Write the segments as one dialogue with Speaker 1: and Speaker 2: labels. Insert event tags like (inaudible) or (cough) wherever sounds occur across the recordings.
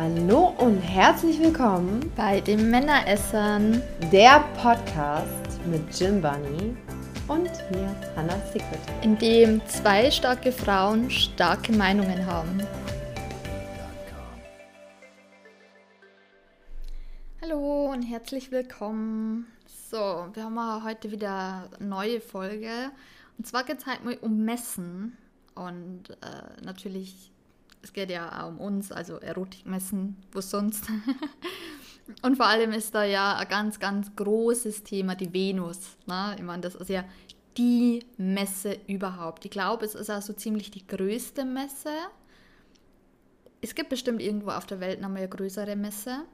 Speaker 1: Hallo und herzlich willkommen
Speaker 2: bei den Männeressern,
Speaker 1: der Podcast mit Jim Bunny und mir, Hannah Secret.
Speaker 2: in dem zwei starke Frauen starke Meinungen haben. Hallo und herzlich willkommen. So, wir haben heute wieder eine neue Folge. Und zwar geht es halt mal um Messen. Und äh, natürlich, es geht ja auch um uns, also Erotikmessen, wo sonst. (laughs) Und vor allem ist da ja ein ganz, ganz großes Thema die Venus. Ne? Ich meine, das ist ja die Messe überhaupt. Ich glaube, es ist auch so ziemlich die größte Messe. Es gibt bestimmt irgendwo auf der Welt noch mal eine größere Messe.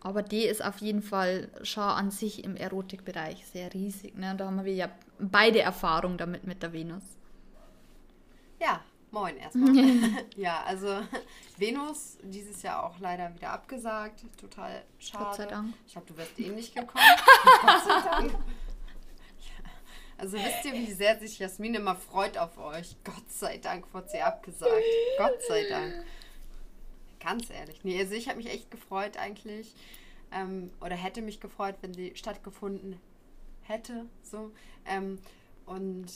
Speaker 2: Aber die ist auf jeden Fall schon an sich im Erotikbereich sehr riesig. Ne? Da haben wir ja beide Erfahrungen damit mit der Venus.
Speaker 1: Ja, moin erstmal. (laughs) ja, also (laughs) Venus dieses Jahr auch leider wieder abgesagt. Total schade. (laughs)
Speaker 2: Gott sei Dank.
Speaker 1: Ich glaube, du wirst eh nicht gekommen. Gott sei Dank. Also wisst ihr, wie sehr sich Jasmin immer freut auf euch? Gott sei Dank wurde sie abgesagt. Gott sei Dank. Ganz ehrlich. Nee, also ich habe mich echt gefreut eigentlich. Ähm, oder hätte mich gefreut, wenn sie stattgefunden hätte. So. Ähm, und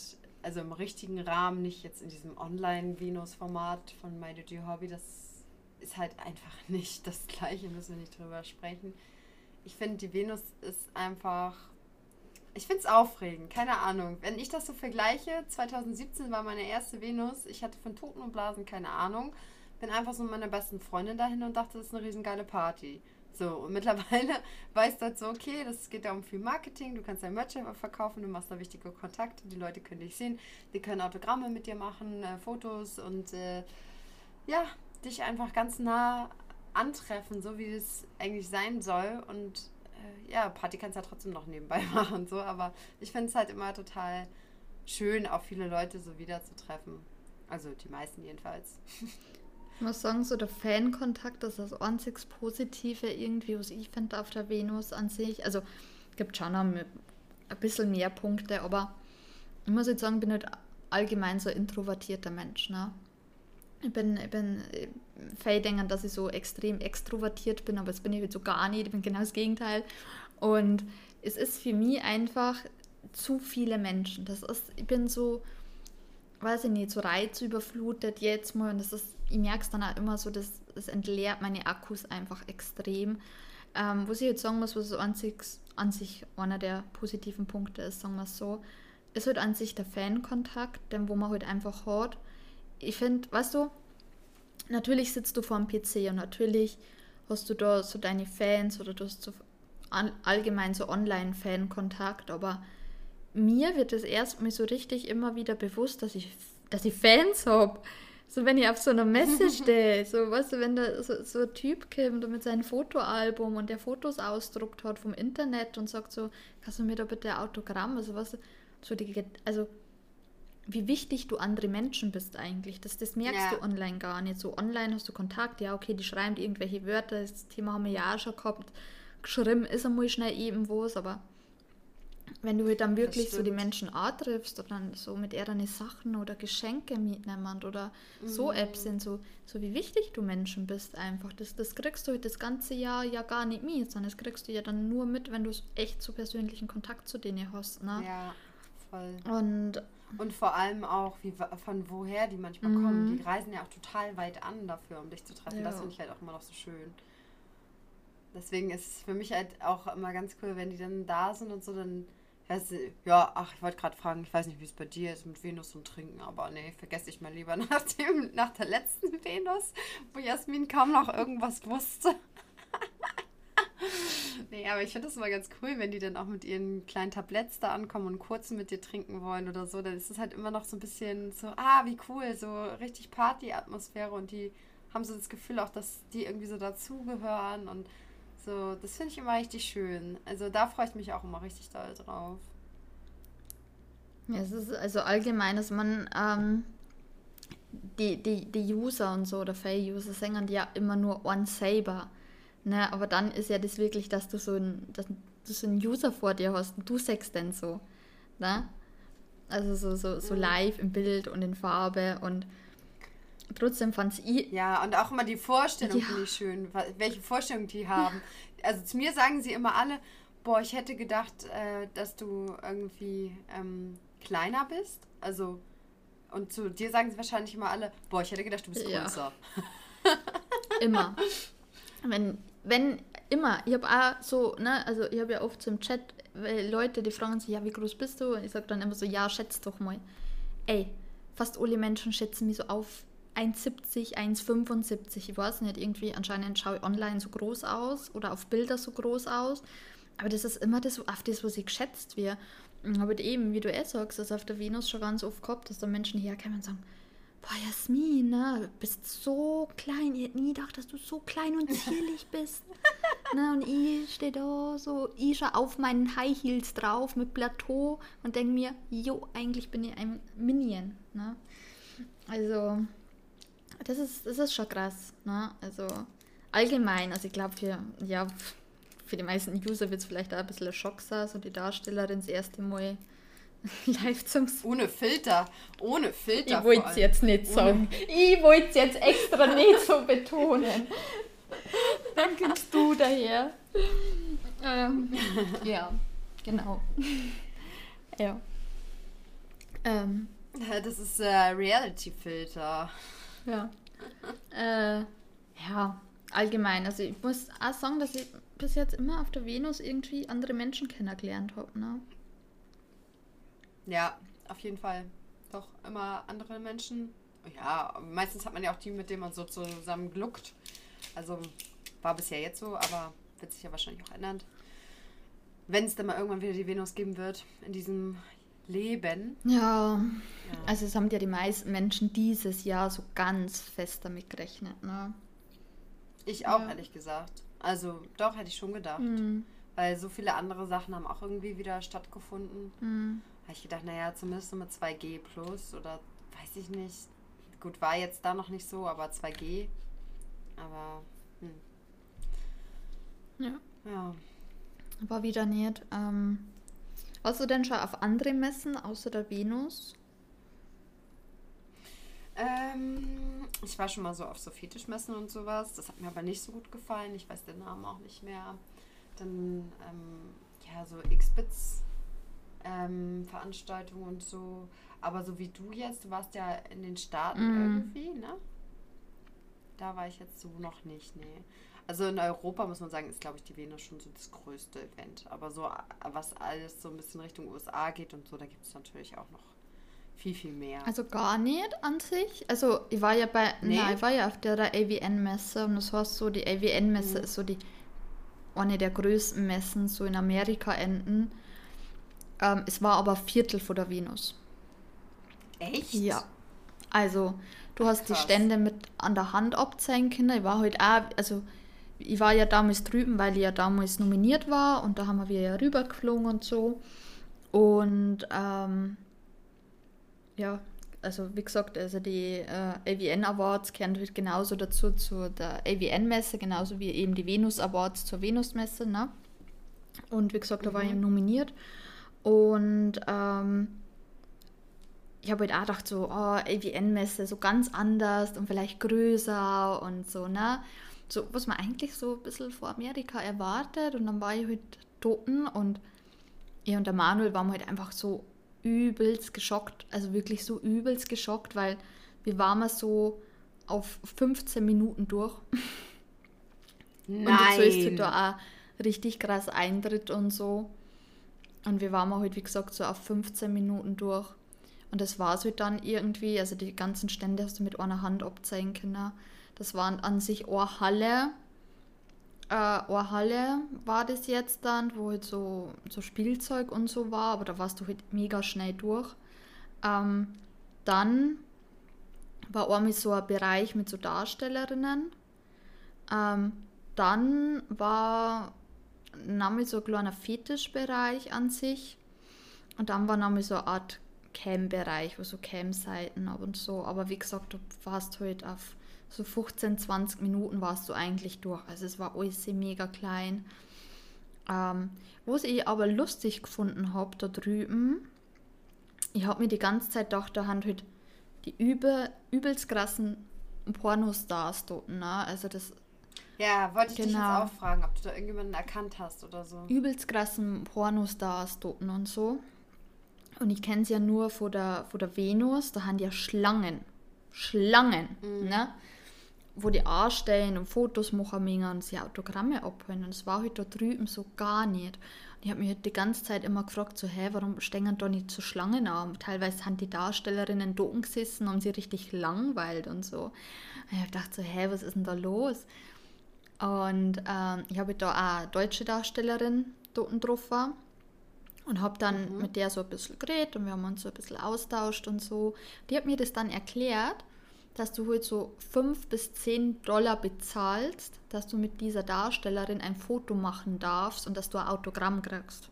Speaker 1: also im richtigen Rahmen, nicht jetzt in diesem Online-Venus-Format von My Duty Hobby, das ist halt einfach (laughs) nicht das Gleiche, müssen wir nicht drüber sprechen. Ich finde, die Venus ist einfach. Ich finde es aufregend, keine Ahnung. Wenn ich das so vergleiche, 2017 war meine erste Venus, ich hatte von Toten und Blasen keine Ahnung, bin einfach so mit meiner besten Freundin dahin und dachte, das ist eine riesengeile Party. So, und mittlerweile (laughs) weiß das so, okay, das geht ja um viel Marketing, du kannst dein Merch einfach verkaufen, du machst da wichtige Kontakte, die Leute können dich sehen, die können Autogramme mit dir machen, äh, Fotos und äh, ja, dich einfach ganz nah antreffen, so wie es eigentlich sein soll. Und äh, ja, Party kannst du ja trotzdem noch nebenbei (laughs) machen, so, aber ich finde es halt immer total schön, auch viele Leute so wiederzutreffen. Also die meisten jedenfalls. (laughs)
Speaker 2: Ich muss sagen, so der Fankontakt ist das einzig Positive irgendwie, was ich finde auf der Venus an sich. Also gibt schon noch ein bisschen mehr Punkte, aber ich muss jetzt sagen, bin halt allgemein so ein introvertierter Mensch. Ne? Ich bin, ich bin denken, dass ich so extrem extrovertiert bin, aber das bin ich halt so gar nicht. Ich bin genau das Gegenteil. Und es ist für mich einfach zu viele Menschen. Das ist, ich bin so, weiß ich nicht, so reizüberflutet jetzt mal und das ist ich merke es dann auch immer so, dass es entleert meine Akkus einfach extrem. Ähm, was ich jetzt sagen muss, was an sich, an sich einer der positiven Punkte ist, sagen wir es so, ist halt an sich der Fankontakt, den wo man halt einfach hat. Ich finde, weißt du, natürlich sitzt du vor dem PC und natürlich hast du da so deine Fans oder du hast so allgemein so Online-Fan-Kontakt, aber mir wird es erstmal so richtig immer wieder bewusst, dass ich, dass ich Fans habe. So, wenn ich auf so einer Messe (laughs) stehe, so, weißt du, wenn da so, so ein Typ kommt mit seinem Fotoalbum und der Fotos ausdruckt hat vom Internet und sagt so, kannst du mir da bitte ein Autogramm, also was, so die, also wie wichtig du andere Menschen bist eigentlich. Das, das merkst ja. du online gar nicht. So online hast du Kontakt, ja, okay, die schreiben irgendwelche Wörter, das Thema haben wir ja auch schon gehabt. Geschrieben ist einmal schnell eben was, aber wenn du halt dann wirklich so die Menschen antriffst oder dann so mit ihrer Sachen oder Geschenke mitnehmen oder mhm. so Apps sind, so, so wie wichtig du Menschen bist einfach. Das, das kriegst du halt das ganze Jahr ja gar nicht mit, sondern das kriegst du ja dann nur mit, wenn du echt so persönlichen Kontakt zu denen hast. Ne?
Speaker 1: Ja, voll.
Speaker 2: Und,
Speaker 1: und vor allem auch, wie, von woher die manchmal mhm. kommen. Die reisen ja auch total weit an dafür, um dich zu treffen. Ja. Das finde ich halt auch immer noch so schön. Deswegen ist es für mich halt auch immer ganz cool, wenn die dann da sind und so, dann ja, ach, ich wollte gerade fragen, ich weiß nicht, wie es bei dir ist mit Venus und Trinken, aber nee, vergesse ich mal lieber (laughs) nach, dem, nach der letzten Venus, wo Jasmin kaum noch irgendwas wusste. (laughs) nee, aber ich finde das immer ganz cool, wenn die dann auch mit ihren kleinen Tabletts da ankommen und kurz mit dir trinken wollen oder so. Dann ist es halt immer noch so ein bisschen so, ah, wie cool, so richtig Party-Atmosphäre und die haben so das Gefühl auch, dass die irgendwie so dazugehören und so, das finde ich immer richtig schön. Also da freue ich mich auch immer richtig doll drauf.
Speaker 2: Ja, es ist also allgemein, dass man ähm, die, die, die User und so oder Fail-User singen ja immer nur One Saber. Ne? Aber dann ist ja das wirklich, dass du so ein, dass du so einen User vor dir hast und du sagst dann so. Ne? Also so, so, so mhm. live im Bild und in Farbe und trotzdem fand ich.
Speaker 1: Ja, und auch immer die Vorstellung
Speaker 2: Ja.
Speaker 1: finde ich schön, welche Vorstellung die haben. Also zu mir sagen sie immer alle, boah, ich hätte gedacht, äh, dass du irgendwie ähm, kleiner bist. Also, und zu dir sagen sie wahrscheinlich immer alle, boah, ich hätte gedacht, du bist
Speaker 2: Ja.
Speaker 1: größer. (laughs)
Speaker 2: Immer. wenn, wenn, immer. Ich habe auch so, ne, also ich habe ja oft so im Chat weil Leute, die fragen sich, ja, wie groß bist du? Und ich sage dann immer so, ja, schätz doch mal. Ey, fast alle Menschen schätzen mich so auf 1,70, 1,75. Ich weiß nicht, irgendwie anscheinend schaue ich online so groß aus oder auf Bilder so groß aus. Aber das ist immer das, auf das, was ich geschätzt wird. Und habe eben, wie du eh sagst, das auf der Venus schon ganz oft gehabt, dass da Menschen herkommen und sagen, boah, Jasmin, ne, du bist so klein. Ich hätte nie gedacht, dass du so klein und zierlich (laughs) bist. ne, und ich stehe da so, ich schaue auf meinen High Heels drauf mit Plateau und denke mir, jo, eigentlich bin ich ein Minion. Ne? Also, das ist, das ist schon krass. Ne? Also, allgemein, also ich glaube, für, ja, für die meisten User wird es vielleicht auch ein bisschen ein Schock sein, so die Darstellerin das erste Mal (laughs) live zum
Speaker 1: Ohne Filter. Ohne Filter.
Speaker 2: ich wollte es jetzt nicht
Speaker 1: Ohne-
Speaker 2: sagen. Ich wollte es jetzt extra nicht so betonen. Dann kommst du daher. Ähm, (laughs) ja, genau. Ja. Ähm,
Speaker 1: Das ist äh, Reality-Filter.
Speaker 2: Ja. Äh, ja, allgemein. Also ich muss auch sagen, dass ich bis jetzt immer auf der Venus irgendwie andere Menschen kennengelernt habe. Ne?
Speaker 1: Ja, auf jeden Fall. Doch immer andere Menschen. Ja, meistens hat man ja auch die, mit denen man so zusammen gluckt. Also war bisher jetzt so, aber wird sich ja wahrscheinlich auch ändern. Wenn es dann mal irgendwann wieder die Venus geben wird in diesem Leben.
Speaker 2: Ja,
Speaker 1: Ja.
Speaker 2: also es haben ja die meisten Menschen dieses Jahr so ganz fest damit gerechnet. Ne?
Speaker 1: ich auch,
Speaker 2: ja.
Speaker 1: ehrlich gesagt. Also doch, hätte ich schon gedacht.
Speaker 2: Mhm.
Speaker 1: Weil so viele andere Sachen haben auch irgendwie wieder stattgefunden.
Speaker 2: Mhm.
Speaker 1: Habe ich gedacht, naja, zumindest mit 2G plus oder weiß ich nicht. Gut, war jetzt da noch nicht so, aber 2G. Aber, hm,
Speaker 2: Ja.
Speaker 1: ja.
Speaker 2: War wieder nicht. Ähm, warst du denn schon auf andere Messen außer der Venus?
Speaker 1: Ähm, ich war schon mal so auf so Fetischmessen und sowas. Das hat mir aber nicht so gut gefallen. Ich weiß den Namen auch nicht mehr. Dann, ähm, ja, so X-Bits ähm, Veranstaltungen und so. Aber so wie du jetzt, du warst ja in den Staaten
Speaker 2: Mhm.
Speaker 1: irgendwie, ne? Da war ich jetzt so noch nicht, nee. Also in Europa muss man sagen, ist glaube ich die Venus schon so das größte Event. Aber so, was alles so ein bisschen Richtung USA geht und so, da gibt es natürlich auch noch viel, viel mehr.
Speaker 2: Also gar nicht an sich. Also ich war ja bei,
Speaker 1: Nee?
Speaker 2: nein, ich war ja auf der, AVN-Messe und das heißt so, die AVN-Messe
Speaker 1: Mhm.
Speaker 2: ist so die eine der größten Messen so in Amerika enden. Ähm, es war aber Viertel von der Venus.
Speaker 1: Echt?
Speaker 2: Ja. Also, du hast die
Speaker 1: Krass.
Speaker 2: Stände mit an der Hand abzeigen können. Ich war halt auch, also ich war ja damals drüben, weil ich ja damals nominiert war und da haben wir ja rübergeflogen und so. Und ähm, ja, also wie gesagt, also die äh, AVN Awards gehören halt genauso dazu zu der AVN-Messe, genauso wie eben die Venus Awards zur Venus-Messe, ne? Und wie gesagt, da war ich
Speaker 1: Mhm.
Speaker 2: nominiert. Und ähm, ich habe halt auch gedacht, so, oh, AVN-Messe, so ganz anders und vielleicht größer und so, ne? So, was man eigentlich so ein bisschen vor Amerika erwartet. Und dann war ich halt toten und ich und der Manuel waren halt einfach so übelst geschockt, also wirklich so übelst geschockt, weil wir waren mal so auf 15 Minuten durch. (laughs) Und dazu ist halt
Speaker 1: Nein.
Speaker 2: da auch richtig krass Eintritt und so. Und wir waren mal halt, wie gesagt, so auf 15 Minuten durch. Und das war es halt dann irgendwie, also die ganzen Stände hast du mit einer Hand abzeigen können. Das waren an sich eine Halle. Äh, eine Halle war das jetzt dann, wo halt so, so Spielzeug und so war, aber da warst du halt mega schnell durch. Ähm, dann war einmal so ein Bereich mit so Darstellerinnen. Ähm, dann war nochmal so ein kleiner Fetischbereich an sich. Und dann war nochmal so eine Art Cam-Bereich, wo so Cam-Seiten ab und so. Aber wie gesagt, du warst halt auf so 15, 20 Minuten warst du eigentlich durch. Also es war alles sehr mega klein. Ähm, was ich aber lustig gefunden habe da drüben, ich habe mir die ganze Zeit gedacht, da haben halt die übel, übelst krassen Pornostars dort, ne? Also das
Speaker 1: Ja, wollte ich dich jetzt
Speaker 2: Genau.
Speaker 1: auch fragen, ob du da irgendjemanden erkannt hast oder so.
Speaker 2: übelst krassen Pornostars dort und so. Und ich kenne sie ja nur von der, von der Venus, da haben die ja Schlangen. Schlangen, ne? Wo die anstehen und Fotos machen müssen und sie Autogramme abholen. Und das war halt da drüben so gar nicht. Und ich habe mich halt die ganze Zeit immer gefragt, so, hä, warum stehen da nicht so Schlangen an? Teilweise haben die Darstellerinnen da gesessen und sie richtig langweilt und so. Und ich hab gedacht so, hä, was ist denn da los? Und ähm, ich habe da auch eine deutsche Darstellerin dort drauf war und habe dann mit der so ein bisschen geredet und wir haben uns so ein bisschen austauscht und so. Die hat mir das dann erklärt, dass du halt so 5 bis 10 Dollar bezahlst, dass du mit dieser Darstellerin ein Foto machen darfst und dass du ein Autogramm kriegst.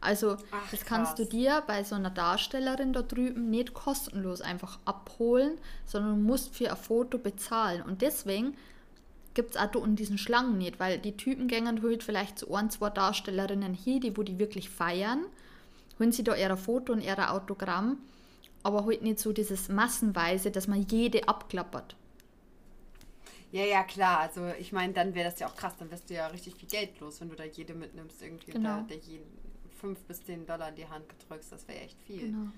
Speaker 2: Also
Speaker 1: Ach,
Speaker 2: das kannst du
Speaker 1: krass.
Speaker 2: dir bei so einer Darstellerin da drüben nicht kostenlos einfach abholen, sondern du musst für ein Foto bezahlen. Und deswegen gibt es auch da unten diesen Schlangen nicht, weil die Typen gängen halt vielleicht zu ein, zwei Darstellerinnen hier, die wo die wirklich feiern, holen sie da ihre Foto und ihre Autogramm, aber halt nicht so dieses massenweise, dass man jede abklappert.
Speaker 1: Ja, ja, klar. Also ich meine, dann wäre das ja auch krass. Dann wärst du ja richtig viel Geld los, wenn du da jede mitnimmst irgendwie.
Speaker 2: Genau.
Speaker 1: Da, der jeden 5 bis 10 Dollar in die Hand gedrückst. Das wäre echt viel.
Speaker 2: Genau.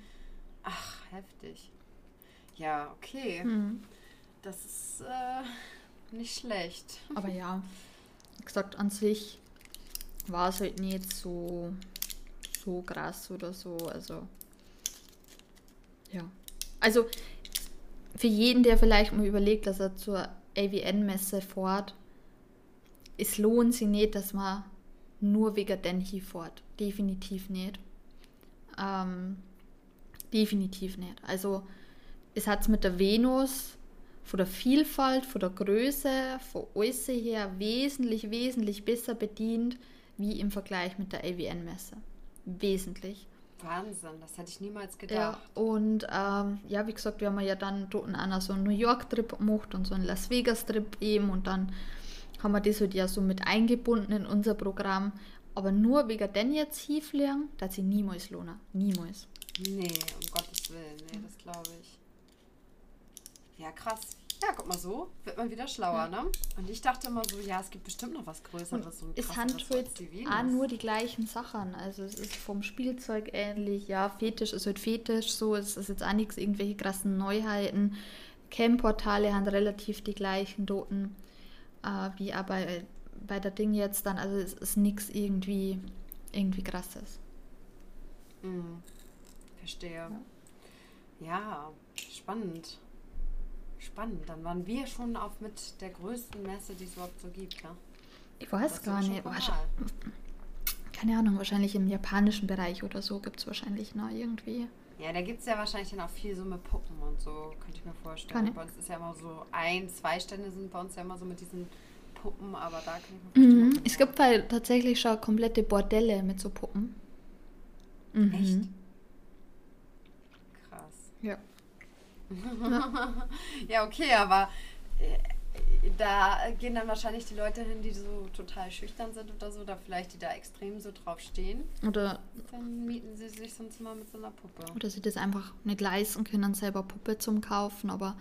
Speaker 1: Ach, heftig. Ja, okay.
Speaker 2: Hm.
Speaker 1: Das ist äh, nicht schlecht.
Speaker 2: Aber ja, wie gesagt, an sich war es halt nicht so, so krass oder so. Also, ja. Also, für jeden, der vielleicht mal überlegt, dass er zur AWN-Messe fährt, es lohnt sich nicht, dass man nur wegen den hier fährt. Definitiv nicht. Ähm, definitiv nicht. Also, es hat es mit der Venus von der Vielfalt, von der Größe, von alles her wesentlich, wesentlich besser bedient, wie im Vergleich mit der AWN-Messe. Wesentlich.
Speaker 1: Wahnsinn, das hätte ich niemals
Speaker 2: Ja,
Speaker 1: gedacht.
Speaker 2: und ähm, ja, wie gesagt, wir haben ja dann dort einer so einen New York-Trip gemacht und so einen Las Vegas-Trip eben und dann haben wir das halt ja so mit eingebunden in unser Programm. Aber nur wegen den jetzt hinfliegen, dass sie niemals lohnen. Niemals.
Speaker 1: Nee, um Gottes Willen. Nee, das glaube ich. Ja, krass. Ja, guck mal so, wird man wieder schlauer, ne? Und ich dachte immer so, ja, es gibt bestimmt noch was Größeres als die Venus.
Speaker 2: auch nur die gleichen Sachen. Also es ist vom Spielzeug ähnlich, ja, Fetisch ist halt Fetisch, so, es ist jetzt auch nichts, irgendwelche krassen Neuheiten. Cam-Portale haben relativ die gleichen Doten, äh, wie auch bei, bei der Ding jetzt dann, also es ist nichts irgendwie, irgendwie krasses.
Speaker 1: Mhm. Verstehe. Ja, spannend. Spannend. Dann waren wir schon auf mit der größten Messe, die es überhaupt so gibt, ne?
Speaker 2: Ich weiß gar nicht. Keine Ahnung, wahrscheinlich im japanischen Bereich oder so gibt es wahrscheinlich noch irgendwie.
Speaker 1: Ja, da gibt es ja wahrscheinlich dann auch viel so mit Puppen und so, könnte ich mir vorstellen. Bei uns ist ja immer so ein, zwei Stände sind bei uns ja immer so mit diesen Puppen, aber da kann ich mir vorstellen.
Speaker 2: Mhm. Es gibt halt tatsächlich schon komplette Bordelle mit so Puppen. Mhm.
Speaker 1: Echt? Krass.
Speaker 2: Ja. (laughs)
Speaker 1: Ja, okay, aber äh, da gehen dann wahrscheinlich die Leute hin, die so total schüchtern sind oder so, oder vielleicht die da extrem so drauf stehen.
Speaker 2: Oder,
Speaker 1: Dann mieten sie sich sonst mal mit so einer Puppe.
Speaker 2: oder sie das einfach nicht leisten können, selber Puppe zum Kaufen, aber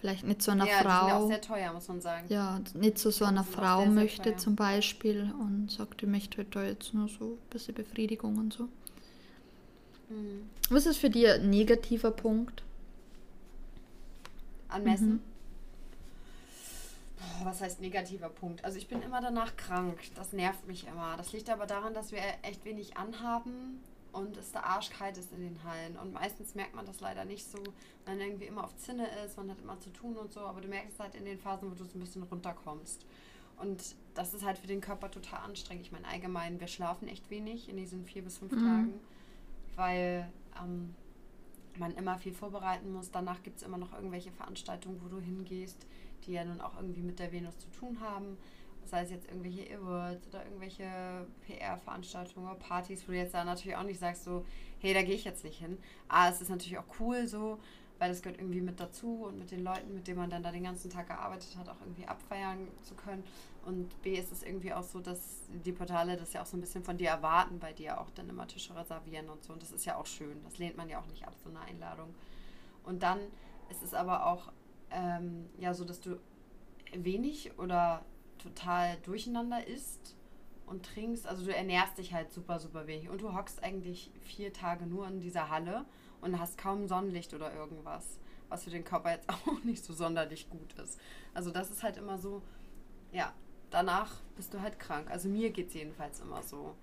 Speaker 2: vielleicht nicht zu einer
Speaker 1: ja, sind ja auch
Speaker 2: Frau.
Speaker 1: sehr teuer, muss man sagen.
Speaker 2: Ja, nicht zu so einer Frau
Speaker 1: sehr, sehr
Speaker 2: möchte
Speaker 1: teuer.
Speaker 2: zum Beispiel und sagt, ich möchte halt da jetzt nur so ein bisschen Befriedigung und so.
Speaker 1: Mhm.
Speaker 2: Was ist für dich ein negativer Punkt?
Speaker 1: Anmessen.
Speaker 2: Mhm.
Speaker 1: Oh, was heißt negativer Punkt? Also ich bin immer danach krank. Das nervt mich immer. Das liegt aber daran, dass wir echt wenig anhaben und es da arschkalt ist in den Hallen. Und meistens merkt man das leider nicht so, wenn man irgendwie immer auf Zinne ist, man hat immer zu tun und so, aber du merkst es halt in den Phasen, wo du so ein bisschen runterkommst. Und das ist halt für den Körper total anstrengend. Ich meine, allgemein, wir schlafen echt wenig in diesen vier bis fünf
Speaker 2: Mhm.
Speaker 1: Tagen, weil ähm, man immer viel vorbereiten muss. Danach gibt es immer noch irgendwelche Veranstaltungen, wo du hingehst, die ja nun auch irgendwie mit der Venus zu tun haben. Sei es jetzt irgendwelche Awards oder irgendwelche PR-Veranstaltungen oder Partys, wo du jetzt da natürlich auch nicht sagst, so, hey, da gehe ich jetzt nicht hin. A, es ist natürlich auch cool so, weil das gehört irgendwie mit dazu und mit den Leuten, mit denen man dann da den ganzen Tag gearbeitet hat, auch irgendwie abfeiern zu können. Und B ist es irgendwie auch so, dass die Portale das ja auch so ein bisschen von dir erwarten, bei dir auch dann immer Tische reservieren und so. Und das ist ja auch schön. Das lehnt man ja auch nicht ab, so eine Einladung. Und dann ist es aber auch ähm, ja so, dass du wenig oder total durcheinander isst und trinkst. Also du ernährst dich halt super, super wenig. Und du hockst eigentlich vier Tage nur in dieser Halle und hast kaum Sonnenlicht oder irgendwas, was für den Körper jetzt (laughs) auch nicht so sonderlich gut ist. Also das ist halt immer so, ja, danach bist du halt krank. Also mir geht es jedenfalls immer so.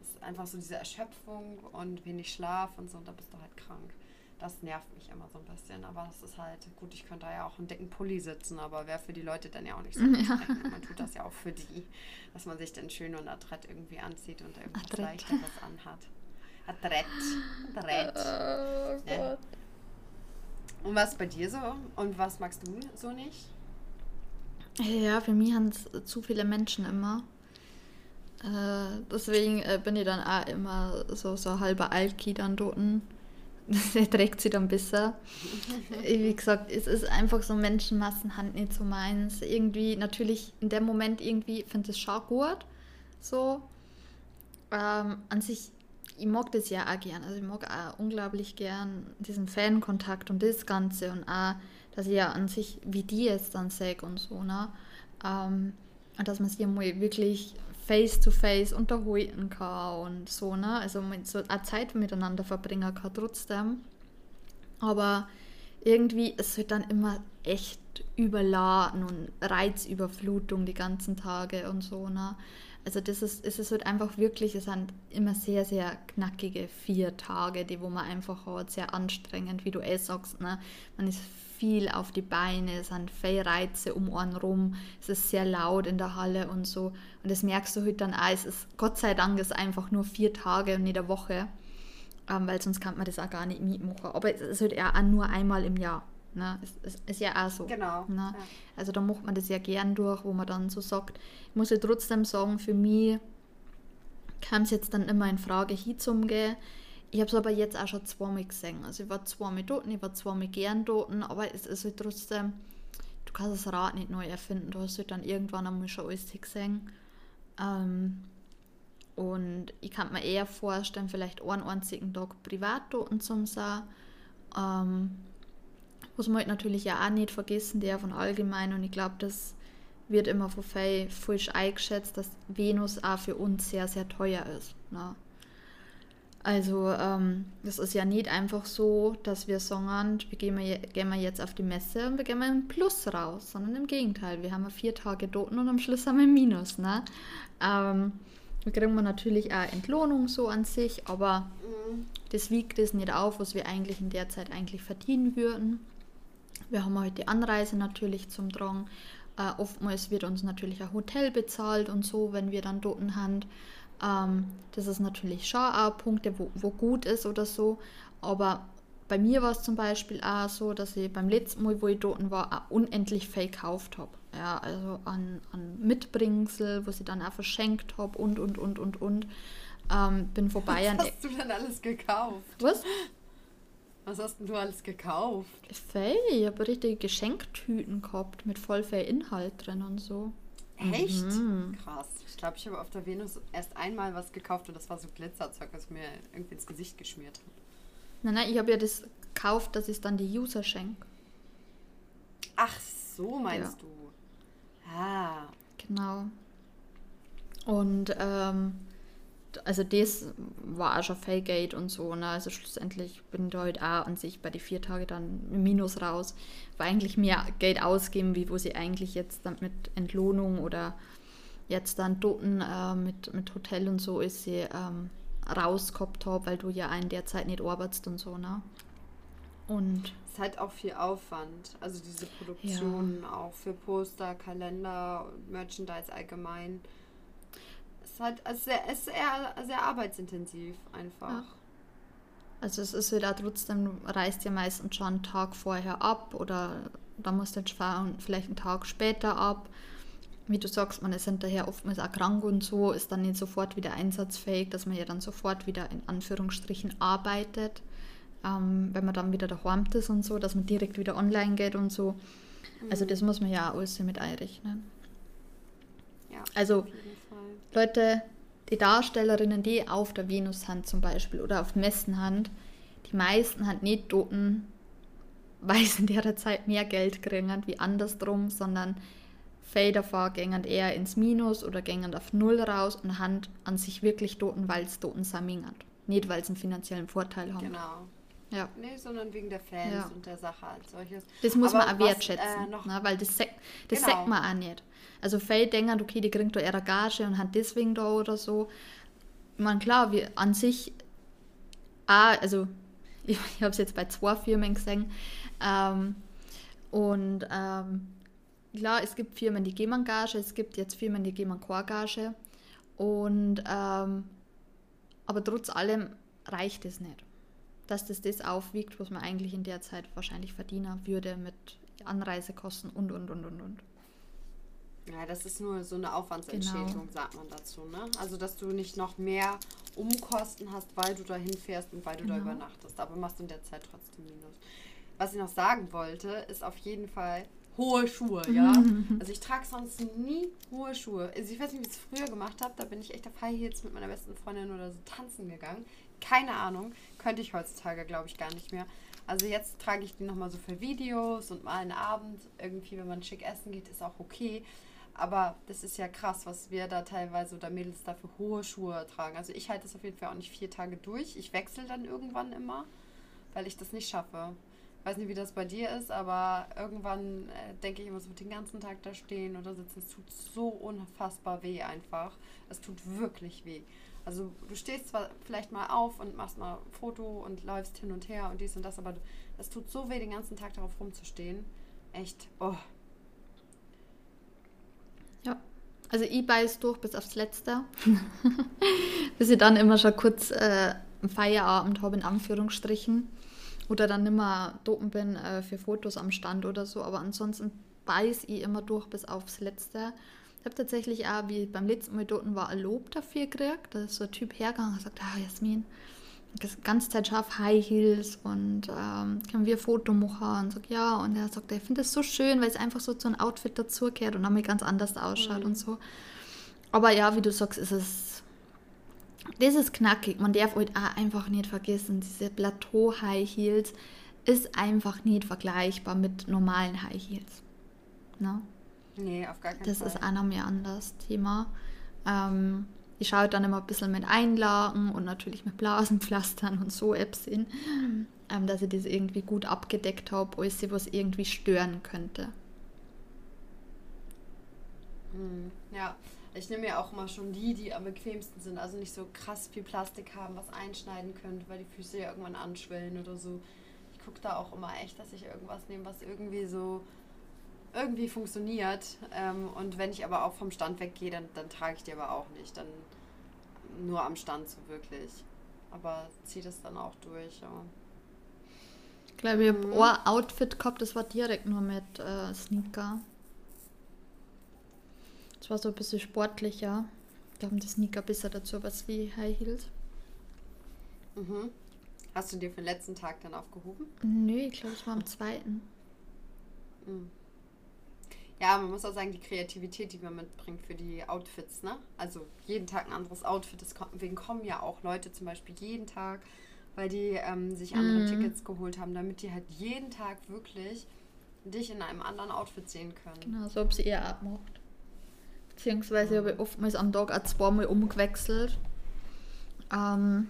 Speaker 1: Es ist einfach so diese Erschöpfung und wenig Schlaf und so und da bist du halt krank. Das nervt mich immer so ein bisschen, aber es ist halt, gut, ich könnte da ja auch einen dicken Pulli sitzen, aber wäre für die Leute dann ja auch nicht so (laughs) ja. Man tut das ja auch für die, dass man sich dann schön und adrett irgendwie anzieht und irgendwas adrett. Leichteres anhat. Adrett. Adrett. Oh, ne? Und was bei dir so? Und was magst du so nicht?
Speaker 2: Ja, für mich haben es zu viele Menschen immer. Äh, deswegen äh, bin ich dann auch immer so, so halber Alki dann dort. (laughs) Das erträgt sie dann besser. (laughs) Wie gesagt, es ist einfach so Menschenmassenhand nicht so meins. Irgendwie, natürlich in dem Moment irgendwie finde ich es schon gut. So. Ähm, an sich, ich mag das ja auch gern. Also ich mag auch unglaublich gern diesen Fankontakt und das Ganze und auch, dass ich ja an sich, wie die jetzt dann sage und so, ne? Ähm, dass man sich mal wirklich face-to-face unterhalten kann und so, ne? Also mit so eine Zeit miteinander verbringen kann trotzdem. Aber irgendwie es halt dann immer echt überladen und Reizüberflutung die ganzen Tage und so, ne? Also das ist, es ist halt einfach wirklich, es sind immer sehr, sehr knackige vier Tage, die wo man einfach hat, sehr anstrengend, wie du eh sagst, ne? Man ist viel auf die Beine, es sind viele Reize um einen rum, es ist sehr laut in der Halle und so. Und das merkst du halt dann auch, es ist Gott sei Dank ist einfach nur vier Tage und nicht eine Woche, ähm, weil sonst kann man das auch gar nicht mitmachen. Aber es ist halt auch nur einmal im Jahr. Ne? Es, es ist ja auch so. Genau. Ne? Ja. Also da macht man das ja gern durch, wo man dann so sagt, ich muss ja trotzdem sagen, für mich kam es jetzt dann immer in Frage hinzugehen, ich habe es aber jetzt auch schon zweimal gesehen. Also ich war zweimal dort, ich war zweimal gern dort, aber es ist halt trotzdem, du kannst das Rad nicht neu erfinden. Du hast halt dann irgendwann einmal schon alles gesehen. Ähm, und ich kann mir eher vorstellen, vielleicht einen einzigen Tag privat dort zu sein. Ähm, was man halt natürlich ja auch nicht vergessen der von allgemein. Und ich glaube, das wird immer von falsch eingeschätzt, dass Venus auch für uns sehr, sehr teuer ist. Ne? Also ähm, das ist ja nicht einfach so, dass wir sagen, wir gehen, wir, gehen wir jetzt auf die Messe und wir gehen mal im Plus raus, sondern im Gegenteil, wir haben vier Tage dort und am Schluss haben wir ein Minus. Ne? Ähm, da kriegen wir natürlich auch Entlohnung so an sich, aber mhm. das wiegt es nicht auf, was wir eigentlich in der Zeit eigentlich verdienen würden. Wir haben heute die Anreise natürlich zum Drang. Äh, oftmals wird uns natürlich ein Hotel bezahlt und so, wenn wir dann dort haben. Ähm, das ist natürlich schon auch Punkte, wo, wo gut ist oder so. Aber bei mir war es zum Beispiel auch so, dass ich beim letzten Mal, wo ich dort war, auch unendlich viel gekauft habe. Ja, also an, an Mitbringsel, was ich dann auch verschenkt habe und, und, und, und, und. Ähm, bin vorbei
Speaker 1: Was hast du denn alles gekauft? Was? Was hast denn du alles gekauft?
Speaker 2: Fell, ich habe richtige Geschenktüten gehabt mit voll viel Inhalt drin und so. Echt?
Speaker 1: Mhm. Krass. Ich glaube, ich habe auf der Venus erst einmal was gekauft und das war so Glitzerzeug, das mir irgendwie ins Gesicht geschmiert hat.
Speaker 2: Nein, nein, ich habe ja das gekauft, dass ich dann die User schenke.
Speaker 1: Ach, so meinst ja. du. Ah.
Speaker 2: Genau. Und ähm, also das war auch schon Failgate und so, ne? Also schlussendlich bin ich heute auch an sich bei den vier Tagen dann im Minus raus. War eigentlich mehr Geld ausgeben, wie wo sie eigentlich jetzt dann mit Entlohnung oder jetzt dann Toten äh, mit, mit Hotel und so ist sie ähm, rausgehabt habe, weil du ja in der Zeit nicht arbeitest und so, ne?
Speaker 1: Und es ist halt auch viel Aufwand. Also diese Produktion ja. auch für Poster, Kalender, Merchandise allgemein ist halt es ist eher sehr arbeitsintensiv einfach. Ja.
Speaker 2: Also es ist wieder halt trotzdem, reist ja meistens schon einen Tag vorher ab oder da musst du jetzt fahren, vielleicht einen Tag später ab. Wie du sagst, man ist hinterher oftmals auch krank und so, ist dann nicht sofort wieder einsatzfähig, dass man ja dann sofort wieder in Anführungsstrichen arbeitet. Ähm, wenn man dann wieder daheim ist und so, dass man direkt wieder online geht und so. Also mhm. das muss man ja auch alles mit einrechnen. Ja, also Leute, die Darstellerinnen, die auf der Venus sind zum Beispiel oder auf Messen haben, die meisten haben nicht Toten weil sie in der Zeit mehr Geld kriegen wie andersrum, sondern davon gehen eher ins Minus oder gehen auf Null raus und haben an sich wirklich toten, weil es toten Samingen Nicht, weil sie einen finanziellen Vorteil haben.
Speaker 1: Genau.
Speaker 2: Ja.
Speaker 1: Nee, sondern wegen der Fans
Speaker 2: Ja.
Speaker 1: und der Sache als solches.
Speaker 2: Das muss
Speaker 1: Aber
Speaker 2: man auch
Speaker 1: was,
Speaker 2: wertschätzen,
Speaker 1: äh, noch-
Speaker 2: ne? weil das, sag- das
Speaker 1: Genau.
Speaker 2: sagt man auch nicht. Also viele denken, okay, die kriegen da ihre Gage und haben deswegen da oder so. Ich meine, klar, wir an sich, auch, also (laughs) ich, ich habe es jetzt bei zwei Firmen gesehen, ähm, und ähm, klar, es gibt Firmen, die geben Gage, es gibt jetzt Firmen, die geben keine Gage. Und, ähm, aber trotz allem reicht es nicht dass das das aufwiegt, was man eigentlich in der Zeit wahrscheinlich verdienen würde mit Anreisekosten und, und, und, und, und.
Speaker 1: Ja, das ist nur so eine Aufwandsentschädigung,
Speaker 2: Genau.
Speaker 1: sagt man dazu. Ne? Also, dass du nicht noch mehr Umkosten hast, weil du da hinfährst und weil du da
Speaker 2: Genau.
Speaker 1: übernachtest. Aber machst in der Zeit trotzdem Minus. Was ich noch sagen wollte, ist auf jeden Fall hohe Schuhe, ja. (laughs) Also ich trage sonst nie hohe Schuhe. Also ich weiß nicht, wie ich es früher gemacht habe. Da bin ich echt auf High Heels mit meiner besten Freundin oder so tanzen gegangen. Keine Ahnung. Könnte ich heutzutage, glaube ich, gar nicht mehr. Also jetzt trage ich die nochmal so für Videos und mal einen Abend. Irgendwie, wenn man schick essen geht, ist auch okay. Aber das ist ja krass, was wir da teilweise oder Mädels da für hohe Schuhe tragen. Also ich halte das auf jeden Fall auch nicht vier Tage durch. Ich wechsle dann irgendwann immer, weil ich das nicht schaffe. Weiß nicht, wie das bei dir ist, aber irgendwann äh, denke ich immer so den ganzen Tag da stehen oder sitzen. Es tut so unfassbar weh einfach. Es tut wirklich weh. Also du stehst zwar vielleicht mal auf und machst mal ein Foto und läufst hin und her und dies und das, aber es tut so weh, den ganzen Tag darauf rumzustehen. Echt, oh.
Speaker 2: Ja. Also ich beiß durch bis aufs Letzte. (laughs) bis ich dann immer schon kurz äh, Feierabend habe, in Anführungsstrichen. Oder dann nimmer dopen bin äh, für Fotos am Stand oder so. Aber ansonsten beiß ich immer durch bis aufs Letzte. Ich habe tatsächlich auch, wie beim letzten Mal dort war, ein Lob dafür gekriegt. Da ist so ein Typ hergegangen und sagt, ah Jasmin, die ganze Zeit scharf High Heels und ähm, können wir Foto machen? Und sag ja, und er sagt, er findet es so schön, weil es einfach so zu einem Outfit dazugehört und damit ganz anders ausschaut und so. Aber ja, wie du sagst, ist es. Das ist knackig. Man darf halt auch einfach nicht vergessen, diese Plateau High Heels ist einfach nicht vergleichbar mit normalen High Heels. Ne?
Speaker 1: Nee, auf gar keinen
Speaker 2: Das
Speaker 1: Fall.
Speaker 2: ist auch noch mehr anders Thema. Ähm, ich schaue dann immer ein bisschen mit Einlagen und natürlich mit Blasenpflastern und so Apps hin, ähm, dass ich das irgendwie gut abgedeckt habe, alles, was irgendwie stören könnte.
Speaker 1: Hm, Ja, ich nehme ja auch immer schon die, die am bequemsten sind. Also nicht so krass viel Plastik haben, was einschneiden könnte, weil die Füße ja irgendwann anschwellen oder so. Ich gucke da auch immer echt, dass ich irgendwas nehme, was irgendwie so irgendwie funktioniert. Ähm, und wenn ich aber auch vom Stand weggehe, dann, dann trage ich die aber auch nicht. Dann nur am Stand so wirklich. Aber ziehe das dann auch durch. Ja.
Speaker 2: Ich glaube,
Speaker 1: Mhm.
Speaker 2: ein Outfit gehabt, das war direkt nur mit äh, Sneaker. Das war so ein bisschen sportlicher. Da haben die Sneaker besser dazu was wie High Heels.
Speaker 1: Mhm. Hast du dir für den letzten Tag dann aufgehoben?
Speaker 2: Nö, ich glaube, es war am zweiten.
Speaker 1: Mhm. Ja, man muss auch sagen, die Kreativität, die man mitbringt für die Outfits, ne? Also jeden Tag ein anderes Outfit. Deswegen kommen ja auch Leute zum Beispiel jeden Tag, weil die ähm, sich andere
Speaker 2: Mhm.
Speaker 1: Tickets geholt haben, damit die halt jeden Tag wirklich dich in einem anderen Outfit sehen können.
Speaker 2: Genau, so habe ich eher abgemacht. Beziehungsweise habe ich oftmals am Tag auch zweimal umgewechselt. Ähm,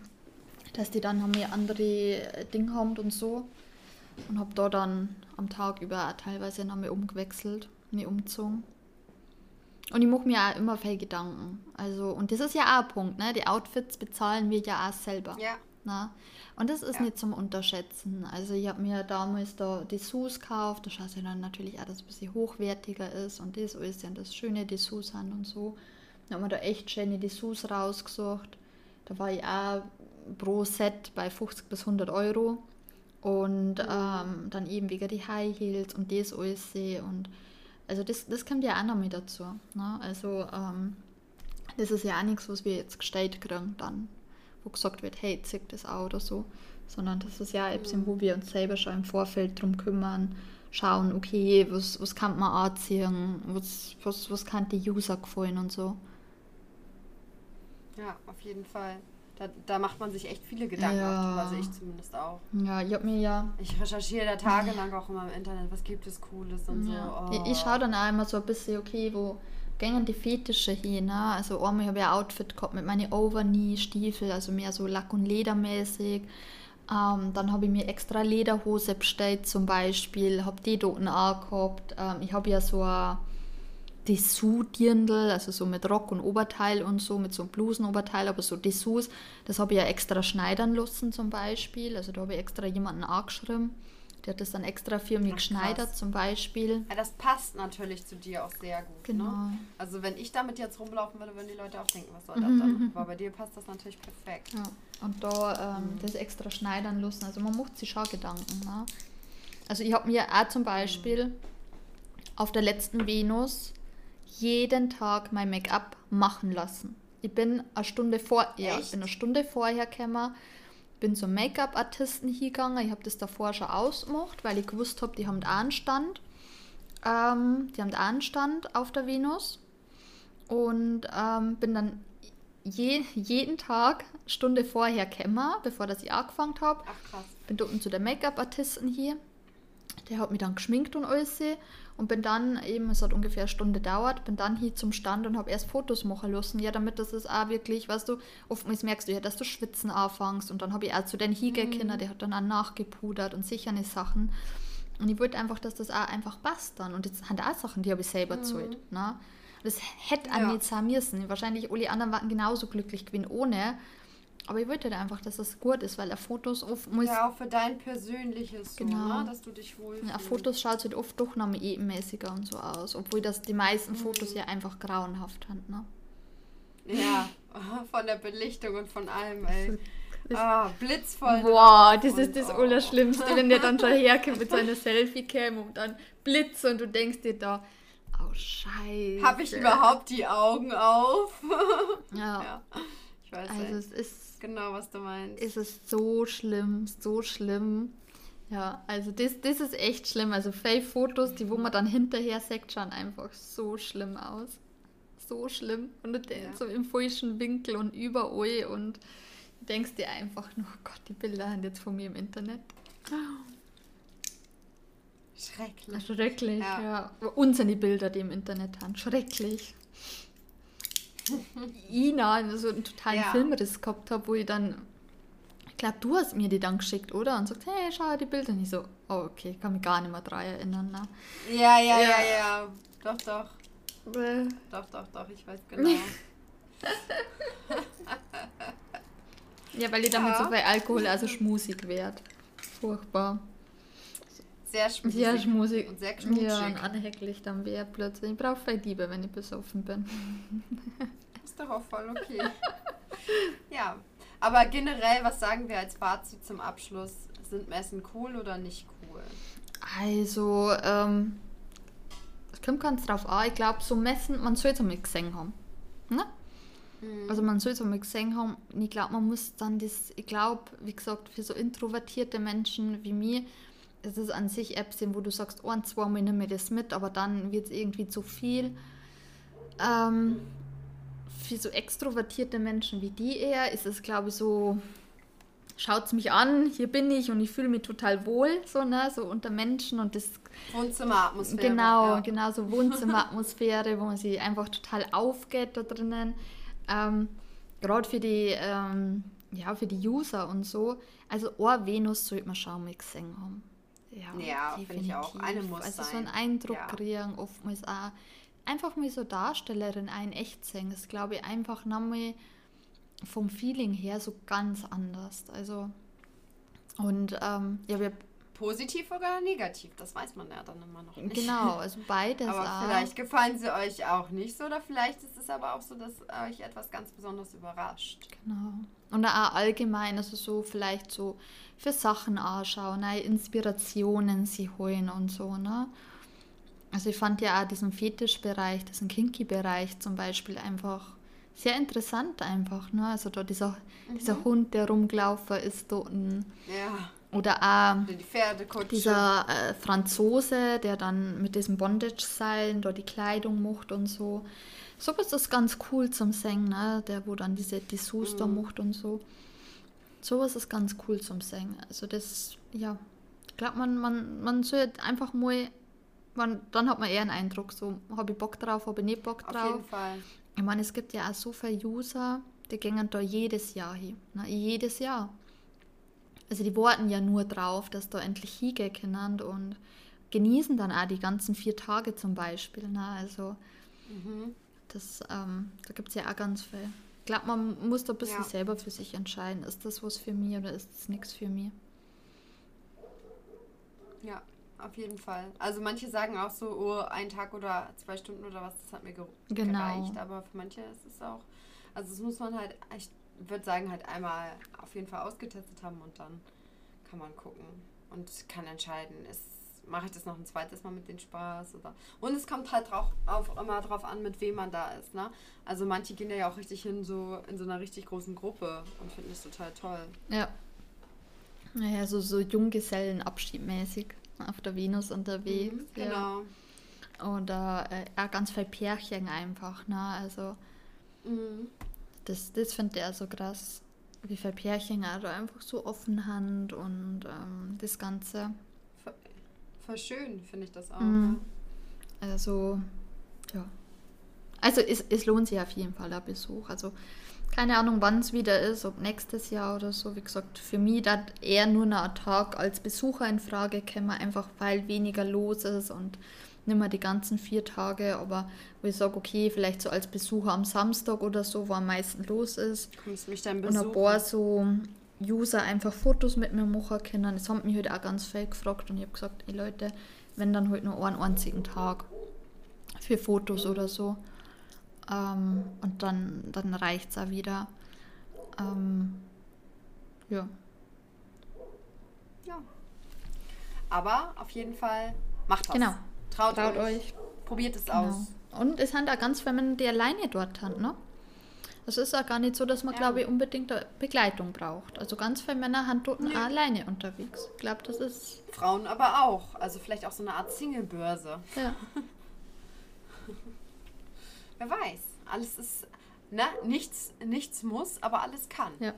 Speaker 2: dass die dann noch mehr andere Dinge haben und so. Und habe da dann am Tag über auch teilweise noch mehr umgewechselt, mehr umgezogen. Und ich mache mir auch immer viel Gedanken. Also, und das ist ja auch ein Punkt, ne? Die Outfits bezahlen wir ja auch selber.
Speaker 1: Ja,
Speaker 2: Na? Und das ist
Speaker 1: Ja.
Speaker 2: nicht zum Unterschätzen. Also ich habe mir damals da Dessous gekauft, da schaut ja dann natürlich auch, dass es ein bisschen hochwertiger ist und das alles ja das schöne Dessous sind und so. Dann haben wir da echt schöne Dessous rausgesucht. Da war ich auch pro Set bei 50 bis 100 Euro. Und ähm, dann eben wegen die High Heels und das alles und also das, das kommt ja auch noch mit dazu. Ne? Also ähm, das ist ja auch nichts, was wir jetzt gestellt kriegen dann wo gesagt wird, hey, zieh das auch oder so, sondern das ist ja etwas, wo wir uns selber schon im Vorfeld drum kümmern, schauen, okay, was, was kann man anziehen, was, was, was kann die User gefallen und so.
Speaker 1: ja, auf jeden Fall. Da, da macht man sich echt viele Gedanken
Speaker 2: Ja.
Speaker 1: sehe ich zumindest auch.
Speaker 2: Ja, ich hab mir ja.
Speaker 1: Ich recherchiere da tagelang auch immer im Internet, was gibt es Cooles und
Speaker 2: ja.
Speaker 1: so. Oh.
Speaker 2: Ich, ich schaue dann auch immer so ein bisschen, okay, wo gängen die Fetische hin. Ne? Also einmal habe ich ein Outfit gehabt mit meinen Overknee-Stiefel, also mehr so Lack- und Ledermäßig. Ähm, dann habe ich mir extra Lederhose bestellt zum Beispiel, habe die dort angehabt. Ähm, ich habe ja so ein Dessous-Dirndl, also so mit Rock und Oberteil und so, mit so einem Blusenoberteil, aber so Dessous, das habe ich ja extra schneidern lassen zum Beispiel. Also da habe ich extra jemanden angeschrieben, der hat das dann extra für mich geschneidert zum Beispiel.
Speaker 1: Ja, das passt natürlich zu dir auch sehr gut.
Speaker 2: Genau.
Speaker 1: Ne? Also wenn ich damit jetzt rumlaufen würde, würden die Leute auch denken, was soll
Speaker 2: Mhm,
Speaker 1: das dann? Aber bei dir passt das natürlich perfekt.
Speaker 2: Ja, und da ähm, das extra schneidern lassen. Also man macht sich schon Gedanken. Ne? Also ich habe mir auch zum Beispiel auf der letzten Venus jeden Tag mein Make-up machen lassen. Ich bin eine Stunde vor, ja, ich bin eine Stunde vorher gekommen, bin zum Make-up-Artisten hingegangen. Ich habe das davor schon ausgemacht, weil ich gewusst habe, die haben einen Stand. Ähm, die haben einen Stand auf der Venus. Und ähm, bin dann je, jeden Tag Stunde vorher gekommen, bevor das ich angefangen habe.
Speaker 1: Ach krass.
Speaker 2: Bin unten zu der Make-up-Artisten hier. Der hat mich dann geschminkt und alles. Und bin dann eben, es hat ungefähr eine Stunde gedauert, bin dann hier zum Stand und habe erst Fotos machen lassen. Ja, damit das ist auch wirklich, weißt du, oftmals merkst du ja, dass du schwitzen anfängst. Und dann habe ich auch zu den Hiegekinder, der hat dann auch nachgepudert und sicherne Sachen. Und ich wollte einfach, dass das auch einfach passt dann. Und jetzt sind auch Sachen, die habe ich selber gezahlt. Ne? Das hätte auch
Speaker 1: Ja.
Speaker 2: nicht sein müssen. Wahrscheinlich alle anderen waren genauso glücklich gewesen ohne. Aber ich wollte halt einfach, dass das gut ist, weil er Fotos oft muss.
Speaker 1: Ja, auch für dein persönliches, so,
Speaker 2: Genau.
Speaker 1: ne? dass du dich wohlfühlst.
Speaker 2: Ja, Fotos schaut halt oft doch noch mal ebenmäßiger und so aus. Obwohl das die meisten Fotos ja einfach grauenhaft sind. Ne?
Speaker 1: Ja, (laughs) von der Belichtung und von allem, ey. Ah, blitzvoll.
Speaker 2: Boah, das ist das
Speaker 1: oh.
Speaker 2: Allerschlimmste, wenn der dann (laughs) schon herkommt mit seiner Selfie-Cam und dann Blitz und du denkst dir da, oh Scheiße.
Speaker 1: Habe ich überhaupt die Augen auf? (laughs)
Speaker 2: Ja,
Speaker 1: ja, ich weiß
Speaker 2: also
Speaker 1: ey.
Speaker 2: es ist,
Speaker 1: genau, was du meinst.
Speaker 2: es ist so schlimm, so schlimm. Ja, also das, das ist echt schlimm. Also Fake-Fotos, die wo man dann hinterher sagt, schauen einfach so schlimm aus. So schlimm. Und
Speaker 1: Ja.
Speaker 2: so im falschen Winkel und überall und denkst dir einfach nur, oh Gott, die Bilder sind jetzt von mir im Internet.
Speaker 1: Schrecklich.
Speaker 2: Schrecklich, ja.
Speaker 1: Ja.
Speaker 2: Uns sind die Bilder, die im Internet haben. Schrecklich. Ina, so einen totalen
Speaker 1: Ja.
Speaker 2: Filmriss gehabt habe, wo ich dann, ich glaube, du hast mir die dann geschickt, oder? Und sagt, hey, schau die Bilder. Und ich so, oh, okay, ich kann mich gar nicht mehr dran erinnern. Ne?
Speaker 1: Ja, ja, ja,
Speaker 2: Ja.
Speaker 1: ja. Doch, doch.
Speaker 2: Äh,
Speaker 1: Doch, doch, doch. Ich weiß genau. (laughs)
Speaker 2: Ja, weil ich damit
Speaker 1: Ja.
Speaker 2: so viel Alkohol, also schmusig werd. Furchtbar.
Speaker 1: Sehr schmutzig.
Speaker 2: Sehr schmusig.
Speaker 1: Und sehr knutschig.
Speaker 2: Ja, und anhänglich dann wäre plötzlich. Ich brauche viel Liebe, wenn ich besoffen bin. (laughs)
Speaker 1: Ist doch auch voll okay. ja. Aber generell, was sagen wir als Fazit zum Abschluss? Sind Messen cool oder nicht cool?
Speaker 2: Also, ähm, es kommt ganz drauf an. Ich glaube, so Messen, man soll es einmal gesehen haben. Ne? Also man soll es einmal gesehen haben. Und ich glaube, man muss dann das, ich glaube, wie gesagt, für so introvertierte Menschen wie mir, ist es an sich Apps, wo du sagst, ein, zwei Mal nimm mir das mit, aber dann wird es irgendwie zu viel. Ähm, für so extrovertierte Menschen wie die eher ist es, glaube ich, so, schaut's mich an, hier bin ich und ich fühle mich total wohl, so, ne, so unter Menschen und das
Speaker 1: Wohnzimmeratmosphäre.
Speaker 2: Genau,
Speaker 1: ja.
Speaker 2: genau, so Wohnzimmeratmosphäre, wo man sich einfach total aufgeht da drinnen. Ähm, Gerade für die, ähm, ja, für die User und so. Also eine Venus sollte man schon mal gesehen haben.
Speaker 1: Ja, finde ich auch. Eine muss
Speaker 2: Also so
Speaker 1: sein.
Speaker 2: einen Eindruck
Speaker 1: Ja.
Speaker 2: kriegen, oftmals auch. Einfach mal so Darstellerin ein echt sehen. Das glaube ich einfach nochmal vom Feeling her so ganz anders. Also und ähm, ja, wir
Speaker 1: Positiv oder negativ, das weiß man ja dann immer noch nicht.
Speaker 2: genau, (laughs) also beides
Speaker 1: Aber
Speaker 2: auch.
Speaker 1: vielleicht gefallen sie euch auch nicht so, oder vielleicht ist es aber auch so, dass euch etwas ganz Besonderes überrascht.
Speaker 2: Genau. Und auch allgemein, also so vielleicht so für Sachen anschauen, neue Inspirationen sie holen und so, ne? Also ich fand ja auch diesen Fetischbereich, diesen Kinky-Bereich zum Beispiel einfach sehr interessant einfach, ne? Also da dieser, dieser Hund, der rumgelaufen ist, dort ein,
Speaker 1: Ja.
Speaker 2: Oder auch
Speaker 1: die
Speaker 2: dieser äh, Franzose, der dann mit diesem Bondage-Seilen da die Kleidung macht und so. Sowas ist ganz cool zum Singen, ne? Der, wo dann diese Dessous da macht und so. Sowas ist ganz cool zum Singen. Also das, ja. Ich glaube, man, man, man sollte einfach mal, man, dann hat man eher einen Eindruck, so, habe ich Bock drauf, habe ich nicht Bock
Speaker 1: Auf
Speaker 2: drauf.
Speaker 1: jeden Fall.
Speaker 2: Ich meine, es gibt ja auch so viele User, die gehen da jedes Jahr hin. Ne? Jedes Jahr. Also die warten ja nur drauf, dass da endlich hingehen und genießen dann auch die ganzen vier Tage zum Beispiel. Ne? Also
Speaker 1: Mhm.
Speaker 2: das, ähm, da gibt es ja auch ganz viel. Ich glaube, man muss da ein bisschen
Speaker 1: Ja.
Speaker 2: selber für sich entscheiden, ist das was für mich oder ist das nichts für mich.
Speaker 1: Ja, auf jeden Fall. Also manche sagen auch so, oh, ein Tag oder zwei Stunden oder was, das hat mir ger
Speaker 2: Genau.
Speaker 1: gereicht. Aber für manche ist es auch, also das muss man halt, ich würde sagen, halt einmal auf jeden Fall ausgetestet haben und dann kann man gucken und kann entscheiden, ist, mache ich das noch ein zweites Mal mit den Spaß oder und es kommt halt auf, immer drauf an, mit wem man da ist, ne? Also manche gehen ja auch richtig hin, so in so einer richtig großen Gruppe und finden das total toll.
Speaker 2: Ja. Naja, so, so Junggesellenabschiedmäßig auf der Venus unterwegs.
Speaker 1: Mhm,
Speaker 2: ja.
Speaker 1: genau.
Speaker 2: Oder äh, auch ganz viel Pärchen einfach, ne? Also
Speaker 1: Mhm.
Speaker 2: Das, das finde ich auch so krass, wie viele Pärchen auch da einfach so offen haben und ähm, das Ganze.
Speaker 1: Voll, voll schön, finde ich das auch.
Speaker 2: Mhm. Also, ja. Also es, es lohnt sich auf jeden Fall ein Besuch. Also keine Ahnung, wann es wieder ist, ob nächstes Jahr oder so. Wie gesagt, für mich da eher nur noch ein Tag als Besucher in Frage käme, einfach weil weniger los ist und nicht mehr die ganzen vier Tage. Aber wo ich sage, okay, vielleicht so als Besucher am Samstag oder so, wo am meisten los ist.
Speaker 1: Kommst mich dann
Speaker 2: Und ein
Speaker 1: besuchen?
Speaker 2: paar so User einfach Fotos mit mir machen können. Das haben mich heute auch ganz viel gefragt und ich habe gesagt, ey Leute, wenn dann heute nur einen einzigen Tag für Fotos oder so. Ähm, und dann, dann reicht es auch wieder. Ähm, ja.
Speaker 1: Ja. Aber auf jeden Fall macht was.
Speaker 2: Genau.
Speaker 1: Traut,
Speaker 2: Traut
Speaker 1: euch.
Speaker 2: euch.
Speaker 1: Probiert es
Speaker 2: Genau.
Speaker 1: aus.
Speaker 2: Und es sind auch ganz viele Männer, die alleine dort haben, ne? Es ist auch gar nicht so, dass man,
Speaker 1: Ja.
Speaker 2: glaube ich, unbedingt Begleitung braucht. Also ganz viele Männer sind dort
Speaker 1: Nee.
Speaker 2: alleine unterwegs. Ich glaube, das ist,
Speaker 1: Frauen aber auch. Also vielleicht auch so eine Art Singlebörse.
Speaker 2: ja. (laughs)
Speaker 1: Wer weiß. Alles ist, ne? Nichts, nichts muss, aber alles kann.
Speaker 2: Ja.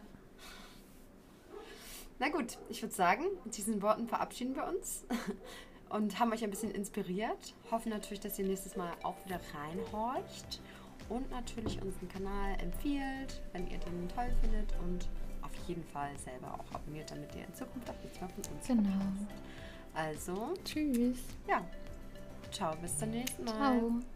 Speaker 1: Na gut, ich würde sagen, mit diesen Worten verabschieden wir uns (laughs) und haben euch ein bisschen inspiriert. Hoffen natürlich, dass ihr nächstes Mal auch wieder reinhorcht und natürlich unseren Kanal empfiehlt, wenn ihr den toll findet und auf jeden Fall selber auch abonniert, damit ihr in Zukunft auch nichts mehr von uns
Speaker 2: Genau.
Speaker 1: verpasst. Also,
Speaker 2: Tschüss.
Speaker 1: ja. Ciao, bis zum nächsten Mal.
Speaker 2: Ciao.